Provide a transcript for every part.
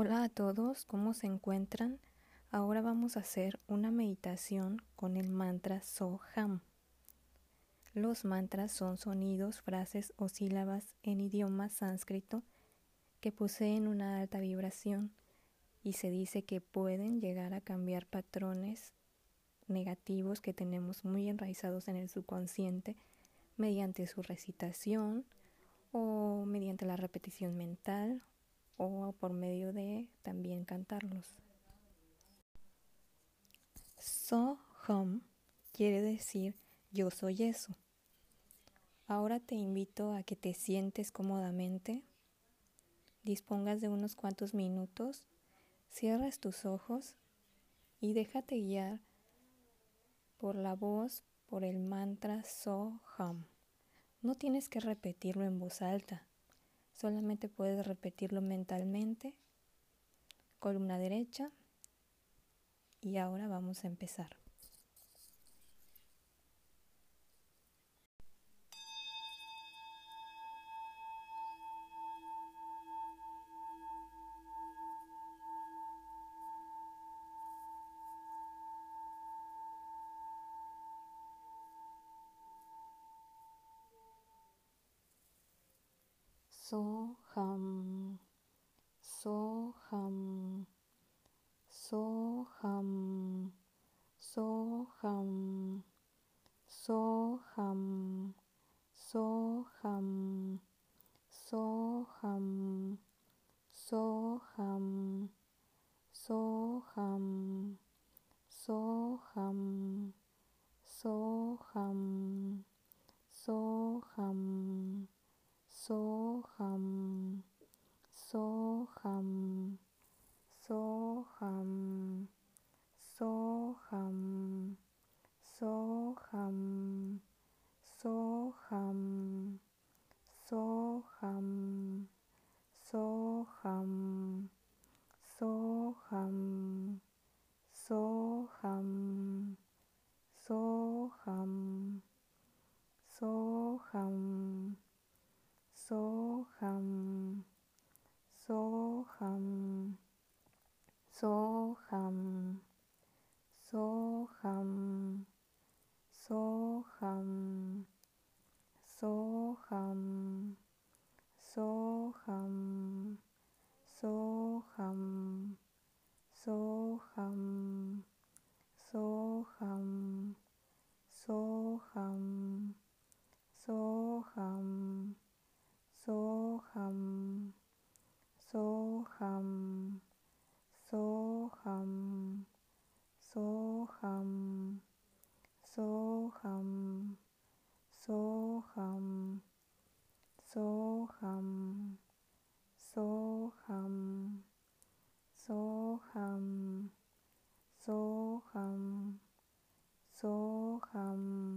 Hola a todos, ¿cómo se encuentran? Ahora vamos a hacer una meditación con el mantra Soham. Los mantras son sonidos, frases o sílabas en idioma sánscrito que poseen una alta vibración y se dice que pueden llegar a cambiar patrones negativos que tenemos muy enraizados en el subconsciente mediante su recitación o mediante la repetición mental o por medio de también cantarlos. So hum quiere decir yo soy eso. Ahora te invito a que te sientes cómodamente, dispongas de unos cuantos minutos, cierres tus ojos y déjate guiar por la voz, por el mantra So Hum. No tienes que repetirlo en voz alta, solamente puedes repetirlo mentalmente. Columna derecha. Y ahora vamos a empezar. So hum so hum so hum so hum so hum so hum Soham, Soham, Soham, Soham, Soham, Soham, Soham. Soham, Soham, Soham, Soham, Soham.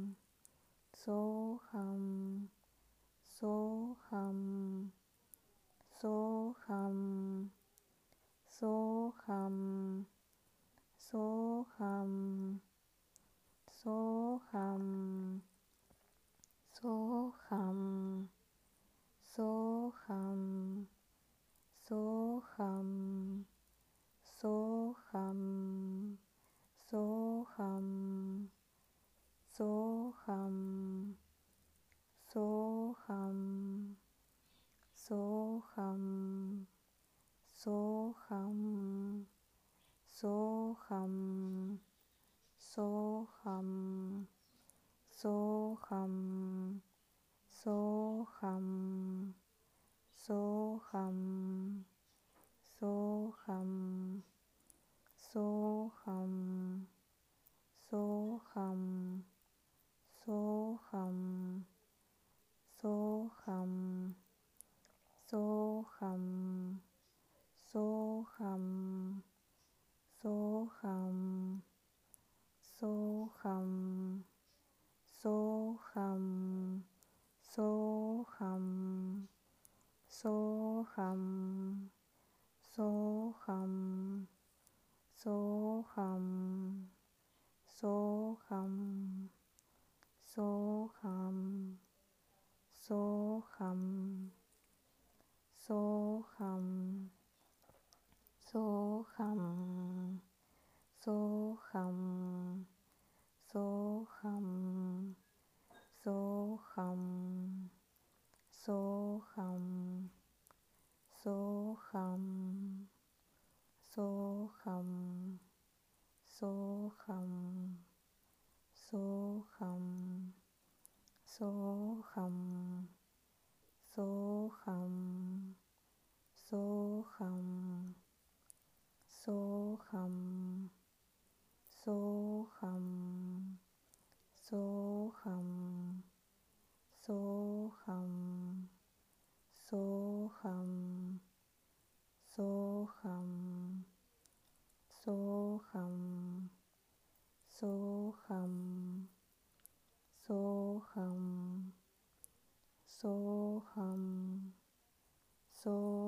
Soham, Soham, Soham, Soham, Soham, Soham, Soham. Soham. Soham. Soham, Soham, Soham, Soham, Soham, Soham, Soham, Soham, Soham, Soham, so